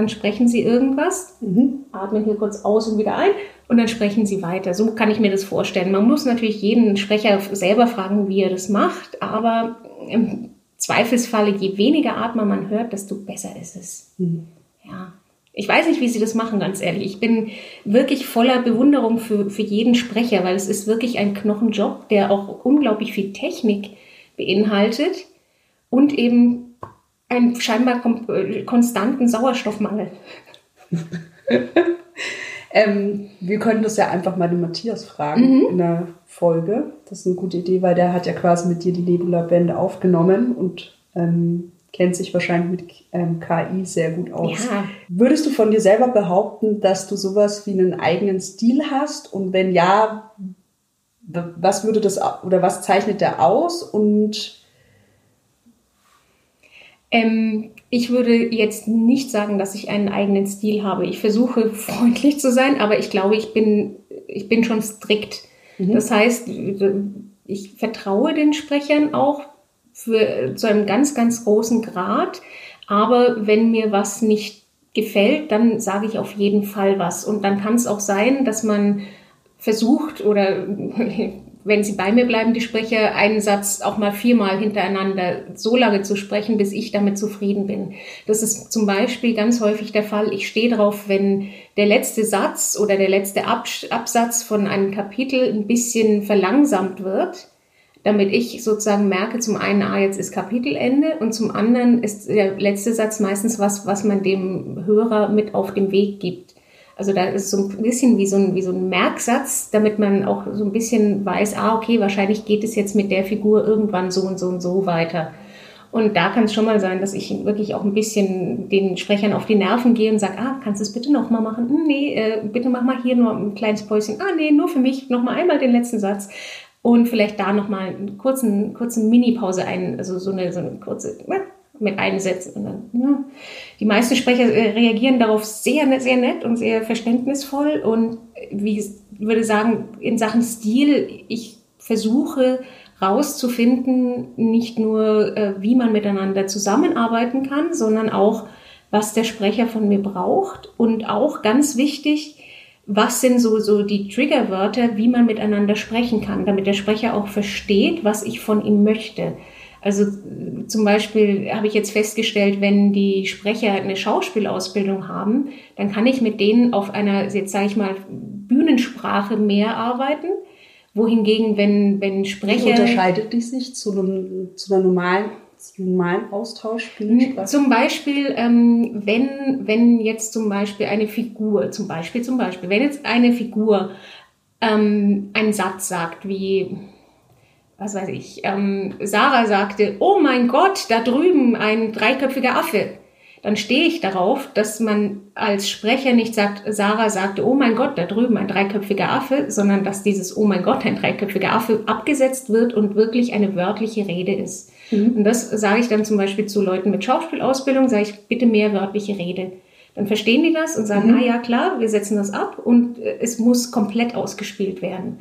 Speaker 2: dann sprechen sie irgendwas, mhm. atmen hier kurz aus und wieder ein und dann sprechen sie weiter. So kann ich mir das vorstellen. Man muss natürlich jeden Sprecher selber fragen, wie er das macht, aber im Zweifelsfalle, je weniger Atmer man hört, desto besser ist es. Mhm. Ja. Ich weiß nicht, wie sie das machen, ganz ehrlich. Ich bin wirklich voller Bewunderung für, für jeden Sprecher, weil es ist wirklich ein Knochenjob, der auch unglaublich viel Technik beinhaltet und eben einen scheinbar konstanten Sauerstoffmangel. [LAUGHS]
Speaker 1: Ähm, wir können das ja einfach mal den Matthias fragen mhm. in der Folge. Das ist eine gute Idee, weil der hat ja quasi mit dir die Nebula-Bände aufgenommen und ähm, kennt sich wahrscheinlich mit ähm, KI sehr gut aus. Ja. Würdest du von dir selber behaupten, dass du sowas wie einen eigenen Stil hast? Und wenn ja, was würde das oder was zeichnet der aus? Und
Speaker 2: ähm, Ich würde jetzt nicht sagen, dass ich einen eigenen Stil habe. Ich versuche [LAUGHS] freundlich zu sein, aber ich glaube, ich bin, ich bin schon strikt. Mhm. Das heißt, ich vertraue den Sprechern auch für, zu einem ganz, ganz großen Grad. Aber wenn mir was nicht gefällt, dann sage ich auf jeden Fall was. Und dann kann es auch sein, dass man versucht oder wenn sie bei mir bleiben, die Sprecher, einen Satz auch mal viermal hintereinander so lange zu sprechen, bis ich damit zufrieden bin. Das ist zum Beispiel ganz häufig der Fall. Ich stehe drauf, wenn der letzte Satz oder der letzte Absatz von einem Kapitel ein bisschen verlangsamt wird, damit ich sozusagen merke, zum einen, ah, jetzt ist Kapitelende und zum anderen ist der letzte Satz meistens was, was man dem Hörer mit auf den Weg gibt. Also da ist so ein bisschen wie so ein, wie so ein Merksatz, damit man auch so ein bisschen weiß, ah, okay, wahrscheinlich geht es jetzt mit der Figur irgendwann so und so und so weiter. Und da kann es schon mal sein, dass ich wirklich auch ein bisschen den Sprechern auf die Nerven gehe und sage, ah, kannst du es bitte nochmal machen? Hm, nee, äh, bitte mach mal hier nur ein kleines Päuschen. Ah, nee, nur für mich nochmal einmal den letzten Satz. Und vielleicht da nochmal einen kurzen, kurzen Mini-Pause ein, also so eine, so eine kurze, mit einsetzen. Und dann, ja. Die meisten Sprecher äh, reagieren darauf sehr, sehr nett und sehr verständnisvoll. Und wie ich würde sagen, in Sachen Stil, ich versuche rauszufinden, nicht nur, äh, wie man miteinander zusammenarbeiten kann, sondern auch, was der Sprecher von mir braucht. Und auch ganz wichtig, was sind so, so die Triggerwörter, wie man miteinander sprechen kann, damit der Sprecher auch versteht, was ich von ihm möchte. Also zum Beispiel habe ich jetzt festgestellt, wenn die Sprecher eine Schauspielausbildung haben, dann kann ich mit denen auf einer, jetzt sage ich mal, Bühnensprache mehr arbeiten. Wohingegen, wenn, wenn Sprecher. Wie
Speaker 1: unterscheidet die sich zu, einem, zu einer normalen normalen Austausch?
Speaker 2: Zum Beispiel, ähm, wenn, wenn jetzt zum Beispiel eine Figur, zum Beispiel, zum Beispiel, wenn jetzt eine Figur ähm, einen Satz sagt, wie, was weiß ich, ähm, Sarah sagte, oh mein Gott, da drüben ein dreiköpfiger Affe. Dann stehe ich darauf, dass man als Sprecher nicht sagt, Sarah sagte, oh mein Gott, da drüben ein dreiköpfiger Affe, sondern dass dieses Oh mein Gott, ein dreiköpfiger Affe abgesetzt wird und wirklich eine wörtliche Rede ist. Mhm. Und das sage ich dann zum Beispiel zu Leuten mit Schauspielausbildung, sage ich bitte mehr wörtliche Rede. Dann verstehen die das und sagen, mhm. ah ja klar, wir setzen das ab und äh, es muss komplett ausgespielt werden.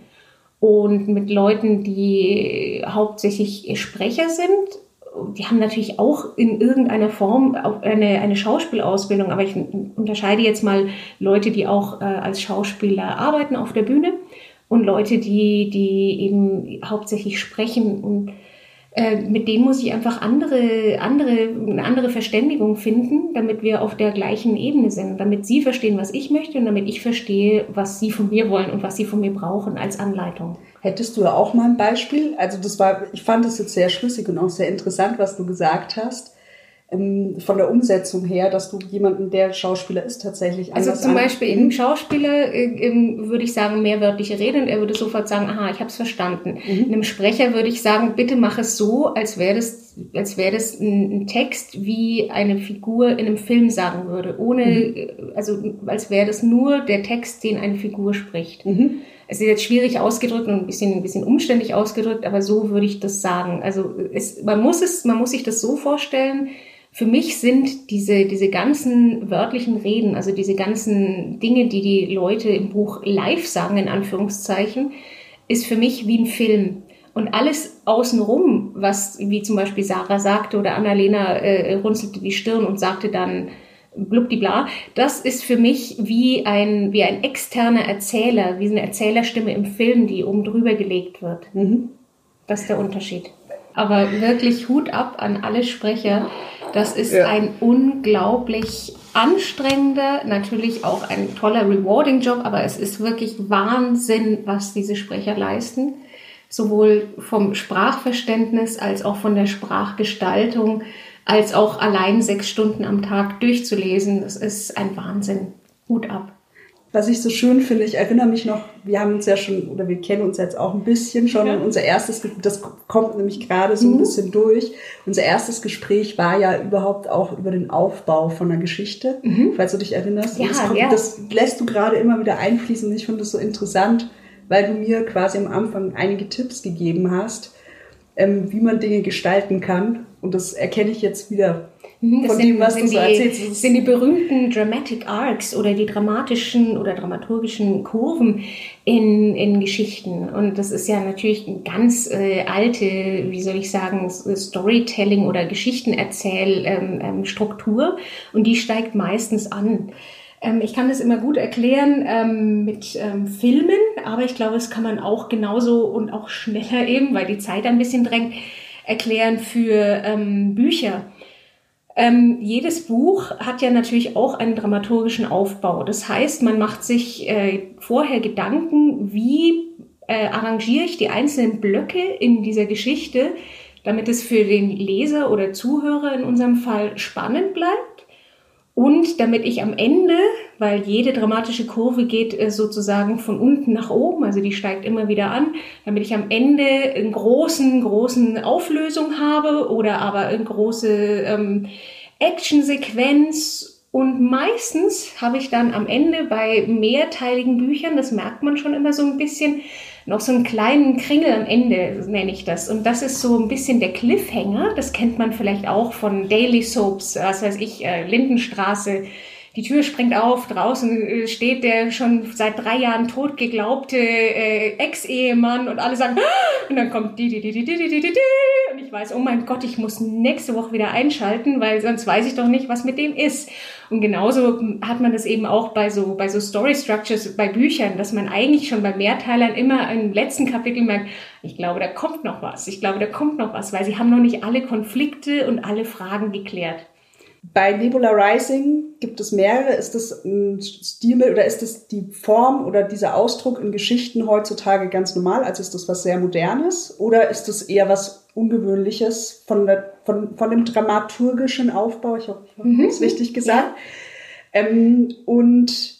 Speaker 2: Und mit Leuten, die hauptsächlich Sprecher sind, die haben natürlich auch in irgendeiner Form eine, eine Schauspielausbildung, aber ich unterscheide jetzt mal Leute, die auch äh, als Schauspieler arbeiten auf der Bühne und Leute, die, die eben hauptsächlich sprechen und mit denen muss ich einfach andere, andere, eine andere Verständigung finden, damit wir auf der gleichen Ebene sind, damit sie verstehen, was ich möchte und damit ich verstehe, was sie von mir wollen und was sie von mir brauchen als Anleitung.
Speaker 1: Hättest du auch mal ein Beispiel? Also das war, ich fand das jetzt sehr schlüssig und auch sehr interessant, was du gesagt hast von der Umsetzung her, dass du jemanden, der Schauspieler ist, tatsächlich
Speaker 2: Also zum Beispiel in einem Schauspieler äh, würde ich sagen, mehrwörtliche Rede und er würde sofort sagen, aha, ich habe es verstanden. Mhm. In einem Sprecher würde ich sagen, bitte mach es so, als wäre das, als wäre das ein, ein, Text, wie eine Figur in einem Film sagen würde, ohne, mhm. Äh, also als wäre das nur der Text, den eine Figur spricht. Mhm. Es ist jetzt schwierig ausgedrückt und ein bisschen, ein bisschen umständlich ausgedrückt, aber so würde ich das sagen. Also es, man muss es, man muss sich das so vorstellen, für mich sind diese, diese ganzen wörtlichen Reden, also diese ganzen Dinge, die die Leute im Buch live sagen, in Anführungszeichen, ist für mich wie ein Film. Und alles außenrum, was, wie zum Beispiel Sarah sagte oder Annalena äh, runzelte die Stirn und sagte dann blubdibla, das ist für mich wie ein, wie ein externer Erzähler, wie eine Erzählerstimme im Film, die oben drüber gelegt wird. Mhm. Das ist der Unterschied. Aber wirklich Hut ab an alle Sprecher. Das ist ja. ein unglaublich anstrengender, natürlich auch ein toller rewarding Job, aber es ist wirklich Wahnsinn, was diese Sprecher leisten. Sowohl vom Sprachverständnis als auch von der Sprachgestaltung, als auch allein sechs Stunden am Tag durchzulesen. Das ist ein Wahnsinn. Hut ab
Speaker 1: was ich so schön finde, ich erinnere mich noch, wir haben uns ja schon, oder wir kennen uns jetzt auch ein bisschen schon, ja. unser erstes, das kommt nämlich gerade so ein mhm. bisschen durch. Unser erstes Gespräch war ja überhaupt auch über den Aufbau von einer Geschichte, mhm. falls du dich erinnerst.
Speaker 2: Ja,
Speaker 1: das, kommt,
Speaker 2: ja.
Speaker 1: das lässt du gerade immer wieder einfließen und ich finde das so interessant, weil du mir quasi am Anfang einige Tipps gegeben hast, ähm, wie man Dinge gestalten kann. Und das erkenne ich jetzt wieder
Speaker 2: Mhm, das von sind, dem, was du so erzählst. Das sind die berühmten Dramatic Arcs oder die dramatischen oder dramaturgischen Kurven in, in Geschichten. Und das ist ja natürlich eine ganz äh, alte, wie soll ich sagen, Storytelling oder Geschichtenerzählstruktur. Ähm, ähm, und die steigt meistens an. Ähm, ich kann das immer gut erklären ähm, mit Filmen, aber ich glaube, es kann man auch genauso und auch schneller eben, weil die Zeit ein bisschen drängt, erklären für Bücher. Ähm, jedes Buch hat ja natürlich auch einen dramaturgischen Aufbau. Das heißt, man macht sich äh, vorher Gedanken, wie äh, arrangiere ich die einzelnen Blöcke in dieser Geschichte, damit es für den Leser oder Zuhörer in unserem Fall spannend bleibt und damit ich am Ende, weil jede dramatische Kurve geht äh, sozusagen von unten nach oben, also die steigt immer wieder an, damit ich am Ende einen großen, großen Auflösung habe oder aber eine große ähm, Actionsequenz. Und meistens habe ich dann am Ende bei mehrteiligen Büchern, das merkt man schon immer so ein bisschen, noch so einen kleinen Kringel am Ende, nenne ich das. Und das ist so ein bisschen der Cliffhanger. Das kennt man vielleicht auch von Daily Soaps, was weiß ich, äh, Lindenstraße. Die Tür springt auf, draußen äh, steht der schon seit drei Jahren tot geglaubte äh, Ex-Ehemann und alle sagen, ah! und dann kommt die, die, die, die, die, die, die, die, und ich weiß, oh mein Gott, ich muss nächste Woche wieder einschalten, weil sonst weiß ich doch nicht, was mit dem ist. Und genauso hat man das eben auch bei so, bei so Story Structures, bei Büchern, dass man eigentlich schon bei Mehrteilern immer im letzten Kapitel merkt, ich glaube, da kommt noch was, ich glaube, da kommt noch was, weil sie haben noch nicht alle Konflikte und alle Fragen geklärt.
Speaker 1: Bei Nebula Rising gibt es mehrere. Ist das ein Stil oder ist das die Form oder dieser Ausdruck in Geschichten heutzutage ganz normal? Also ist das was sehr Modernes? Oder ist das eher was Ungewöhnliches von, der, von, von dem dramaturgischen Aufbau? Ich hoffe, ich habe mhm. es richtig gesagt. Ja. Ähm, und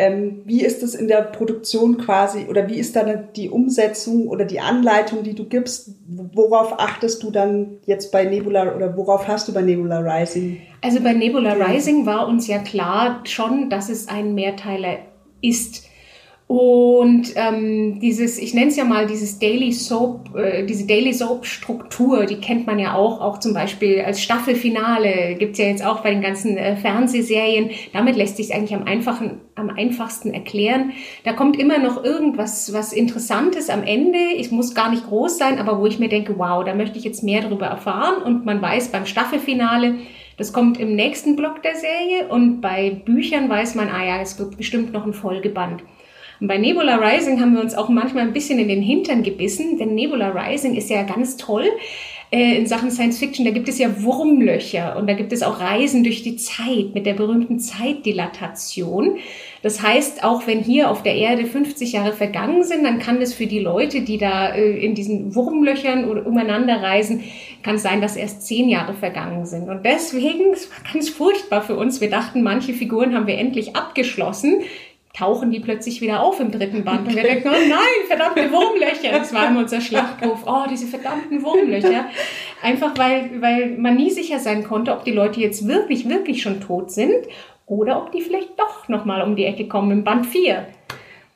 Speaker 1: ähm, wie ist es in der Produktion quasi oder wie ist dann die Umsetzung oder die Anleitung, die du gibst? Worauf achtest du dann jetzt bei Nebula oder worauf hast du bei Nebula Rising?
Speaker 2: Also bei Nebula Rising war uns ja klar schon, dass es ein Mehrteiler ist. Und ähm, dieses, ich nenne es ja mal dieses Daily Soap, äh, diese Daily Soap Struktur, die kennt man ja auch, auch zum Beispiel als Staffelfinale gibt's ja jetzt auch bei den ganzen äh, Fernsehserien. Damit lässt sich eigentlich am einfachen, am einfachsten erklären. Da kommt immer noch irgendwas, was Interessantes am Ende. Es muss gar nicht groß sein, aber wo ich mir denke, wow, da möchte ich jetzt mehr darüber erfahren. Und man weiß beim Staffelfinale, das kommt im nächsten Block der Serie. Und bei Büchern weiß man, ah ja, es wird bestimmt noch ein Folgeband. Und bei Nebula Rising haben wir uns auch manchmal ein bisschen in den Hintern gebissen, denn Nebula Rising ist ja ganz toll äh, in Sachen Science Fiction. Da gibt es ja Wurmlöcher und da gibt es auch Reisen durch die Zeit mit der berühmten Zeitdilatation. Das heißt, auch wenn hier auf der Erde 50 Jahre vergangen sind, dann kann es für die Leute, die da äh, in diesen Wurmlöchern oder umeinander reisen, kann es sein, dass erst zehn Jahre vergangen sind. Und deswegen, es war ganz furchtbar für uns. Wir dachten, manche Figuren haben wir endlich abgeschlossen tauchen die plötzlich wieder auf im dritten Band. Und wir denken, oh nein, verdammte Wurmlöcher. Das war immer unser Schlachtruf. Oh, diese verdammten Wurmlöcher. Einfach weil, weil man nie sicher sein konnte, ob die Leute jetzt wirklich, wirklich schon tot sind oder ob die vielleicht doch nochmal um die Ecke kommen im Band 4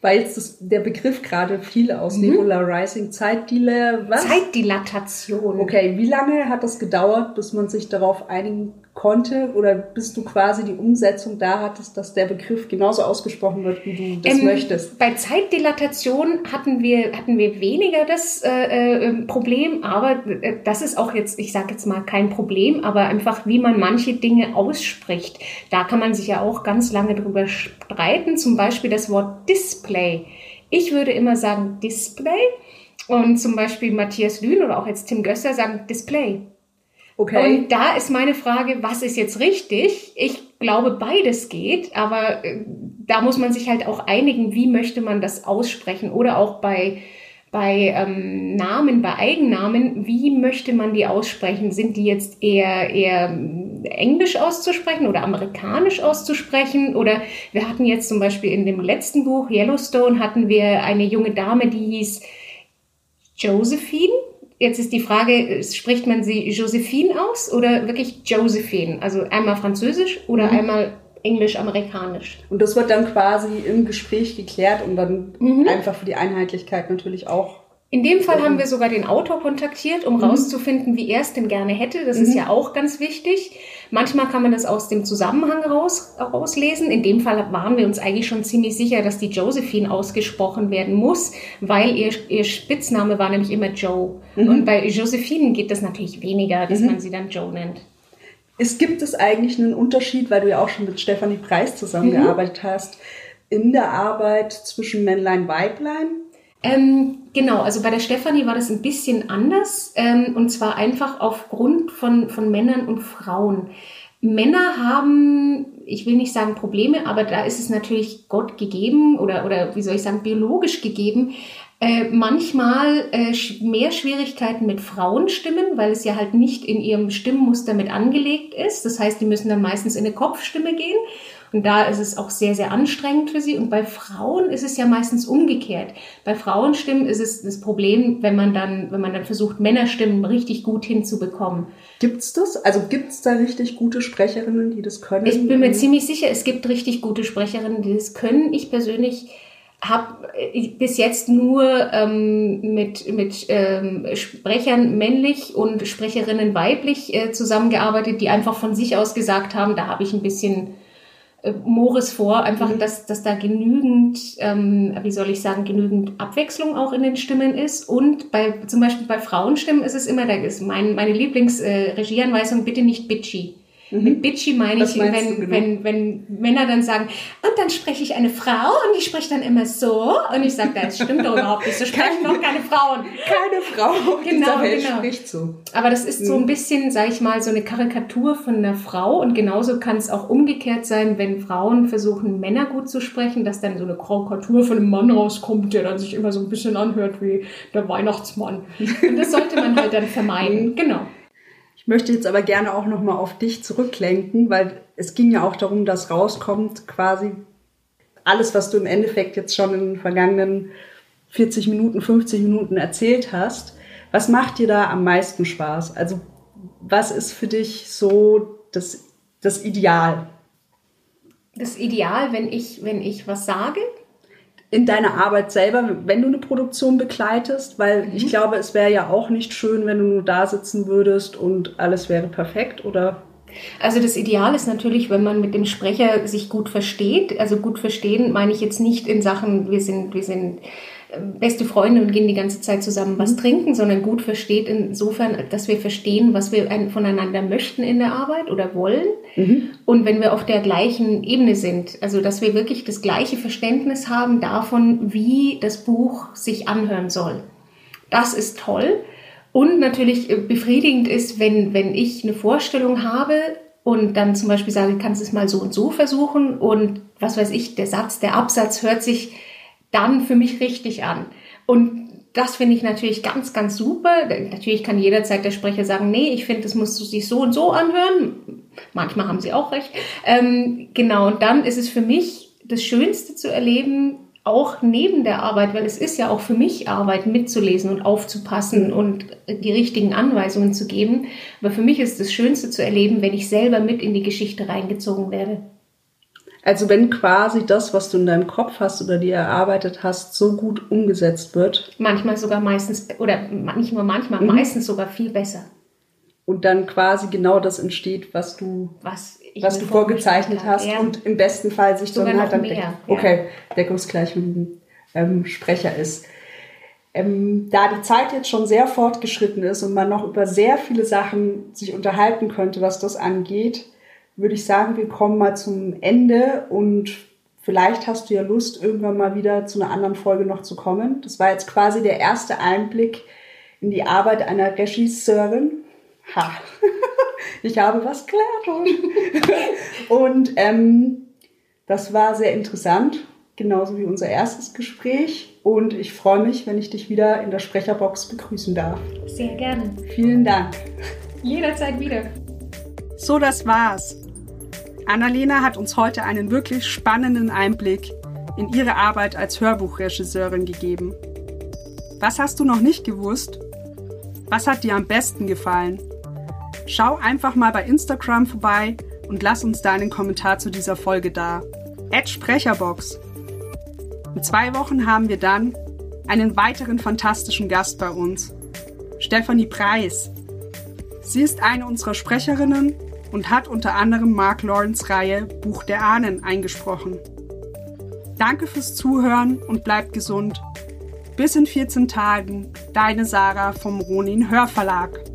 Speaker 1: weil jetzt der Begriff gerade viel aus mhm. Nebula Rising Zeitdile,
Speaker 2: was? Zeitdilatation.
Speaker 1: Okay, wie lange hat das gedauert, bis man sich darauf einigen konnte oder bis du quasi die Umsetzung da hattest, dass der Begriff genauso ausgesprochen wird, wie du das ähm, möchtest?
Speaker 2: Bei Zeitdilatation hatten wir, hatten wir weniger das äh, äh, Problem, aber äh, das ist auch jetzt, ich sage jetzt mal kein Problem, aber einfach, wie man manche Dinge ausspricht. Da kann man sich ja auch ganz lange drüber streiten, zum Beispiel das Wort Display. Ich würde immer sagen Display und zum Beispiel Matthias Lühn oder auch jetzt Tim Gösser sagen Display. Okay. Und da ist meine Frage, was ist jetzt richtig? Ich glaube, beides geht, aber äh, da muss man sich halt auch einigen, wie möchte man das aussprechen oder auch bei bei ähm, Namen, bei Eigennamen, wie möchte man die aussprechen? Sind die jetzt eher, eher englisch auszusprechen oder amerikanisch auszusprechen? Oder wir hatten jetzt zum Beispiel in dem letzten Buch Yellowstone hatten wir eine junge Dame, die hieß Josephine Jetzt ist die Frage, spricht man sie Josephine aus oder wirklich Josephine? Also einmal französisch oder mhm. einmal englisch-amerikanisch.
Speaker 1: Und das wird dann quasi im Gespräch geklärt und dann mhm. einfach für die Einheitlichkeit natürlich auch
Speaker 2: In dem Fall haben wir sogar den Autor kontaktiert, um mhm. rauszufinden, wie er es denn gerne hätte. Das mhm. ist ja auch ganz wichtig. Manchmal kann man das aus dem Zusammenhang raus, rauslesen. In dem Fall waren wir uns eigentlich schon ziemlich sicher, dass die Josephine ausgesprochen werden muss, weil ihr, ihr Spitzname war nämlich immer Joe. Mhm. Und bei Josephine geht das natürlich weniger, dass mhm. man sie dann Joe nennt.
Speaker 1: Es gibt es eigentlich einen Unterschied, weil du ja auch schon mit Stefanie Preis zusammengearbeitet mhm. hast, in der Arbeit zwischen Männlein, Weiblein?
Speaker 2: Ähm, genau, also bei der Stefanie war das ein bisschen anders ähm, und zwar einfach aufgrund von, von Männern und Frauen. Männer haben, ich will nicht sagen Probleme, aber da ist es natürlich Gott gegeben oder, oder wie soll ich sagen, biologisch gegeben, äh, manchmal äh, mehr Schwierigkeiten mit Frauenstimmen, weil es ja halt nicht in ihrem Stimmmuster mit angelegt ist. Das heißt, die müssen dann meistens in eine Kopfstimme gehen. Und da ist es auch sehr, sehr anstrengend für sie. Und bei Frauen ist es ja meistens umgekehrt. Bei Frauenstimmen ist es das Problem, wenn man dann, wenn man dann versucht, Männerstimmen richtig gut hinzubekommen.
Speaker 1: Gibt's das? Also gibt's da richtig gute Sprecherinnen, die das können?
Speaker 2: Ich bin mir ziemlich sicher, es gibt richtig gute Sprecherinnen, die das können. Ich persönlich habe bis jetzt nur ähm, mit, mit ähm, Sprechern männlich und Sprecherinnen weiblich äh, zusammengearbeitet, die einfach von sich aus gesagt haben, da habe ich ein bisschen äh, Moris vor, einfach, mhm. dass, dass da genügend, ähm, wie soll ich sagen, genügend Abwechslung auch in den Stimmen ist. Und bei, zum Beispiel bei Frauenstimmen ist es immer, da ist mein, meine Lieblingsregieanweisung, äh, bitte nicht bitchy. Mhm. Mit bitchy meine ich, wenn, genau? wenn, wenn Männer dann sagen, und dann spreche ich eine Frau und ich spreche dann immer so. Und ich sage, das stimmt doch überhaupt nicht. So sprechen noch keine Frauen.
Speaker 1: Keine Frau genau, genau. spricht so.
Speaker 2: Aber das ist so ein mhm. bisschen, sage ich mal, so eine Karikatur von einer Frau. Und genauso kann es auch umgekehrt sein, wenn Frauen versuchen, Männer gut zu sprechen, dass dann so eine Karikatur von einem Mann rauskommt, der dann sich immer so ein bisschen anhört wie der Weihnachtsmann. Und das sollte man halt dann vermeiden. [LAUGHS] Genau.
Speaker 1: Ich möchte jetzt aber gerne auch nochmal auf dich zurücklenken, weil es ging ja auch darum, dass rauskommt quasi alles, was du im Endeffekt jetzt schon in den vergangenen 40 Minuten, 50 Minuten erzählt hast. Was macht dir da am meisten Spaß? Also was ist für dich so das, das Ideal?
Speaker 2: Das Ideal, wenn ich, wenn ich was sage?
Speaker 1: In deiner Arbeit selber, wenn du eine Produktion begleitest, weil mhm. ich glaube, es wäre ja auch nicht schön, wenn du nur da sitzen würdest und alles wäre perfekt, oder?
Speaker 2: Also das Ideal ist natürlich, wenn man mit dem Sprecher sich gut versteht. Also gut verstehen meine ich jetzt nicht in Sachen, wir sind, wir sind beste Freunde und gehen die ganze Zeit zusammen was mhm. trinken, sondern gut versteht insofern, dass wir verstehen, was wir voneinander möchten in der Arbeit oder wollen. Mhm. Und wenn wir auf der gleichen Ebene sind, also dass wir wirklich das gleiche Verständnis haben davon, wie das Buch sich anhören soll. Das ist toll. Und natürlich äh, befriedigend ist, wenn, wenn ich eine Vorstellung habe und dann zum Beispiel sage, kannst du es mal so und so versuchen und was weiß ich, der Satz, der Absatz hört sich dann für mich richtig an. Und das finde ich natürlich ganz, ganz super. Natürlich kann jederzeit der Sprecher sagen, nee, ich finde, das musst du sich so und so anhören. Manchmal haben sie auch recht. Ähm, genau, und dann ist es für mich das Schönste zu erleben, auch neben der Arbeit, weil es ist ja auch für mich Arbeit, mitzulesen und aufzupassen und die richtigen Anweisungen zu geben. Aber für mich ist das Schönste zu erleben, wenn ich selber mit in die Geschichte reingezogen werde.
Speaker 1: Also wenn quasi das, was du in deinem Kopf hast oder dir erarbeitet hast, so gut umgesetzt wird.
Speaker 2: Manchmal sogar meistens, oder nicht nur manchmal, mhm. meistens sogar viel besser.
Speaker 1: Und dann quasi genau das entsteht, was du, was, was du vorgezeichnet hast ja. und im besten Fall sich sogar dann halt dann mehr, deck okay, ja. deckungsgleich mit dem ähm, Sprecher ist. Ähm, da die Zeit jetzt schon sehr fortgeschritten ist und man noch über sehr viele Sachen sich unterhalten könnte, was das angeht, würde ich sagen, wir kommen mal zum Ende und vielleicht hast du ja Lust, irgendwann mal wieder zu einer anderen Folge noch zu kommen. Das war jetzt quasi der erste Einblick in die Arbeit einer Regisseurin. Ha, [LAUGHS] ich habe was gelernt. [LAUGHS] und ähm, das war sehr interessant, genauso wie unser erstes Gespräch. Und ich freue mich, wenn ich dich wieder in der Sprecherbox begrüßen darf.
Speaker 2: Sehr gerne.
Speaker 1: Vielen Dank.
Speaker 2: Jederzeit wieder.
Speaker 1: So, das war's. Annalena hat uns heute einen wirklich spannenden Einblick in ihre Arbeit als Hörbuchregisseurin gegeben. Was hast du noch nicht gewusst? Was hat dir am besten gefallen? Schau einfach mal bei Instagram vorbei und lass uns deinen Kommentar zu dieser Folge da. Ed Sprecherbox. In zwei Wochen haben wir dann einen weiteren fantastischen Gast bei uns, Stephanie Preis. Sie ist eine unserer Sprecherinnen und hat unter anderem Mark Lawrence Reihe Buch der Ahnen eingesprochen. Danke fürs Zuhören und bleibt gesund. Bis in 14 Tagen, deine Sarah vom Ronin Hörverlag.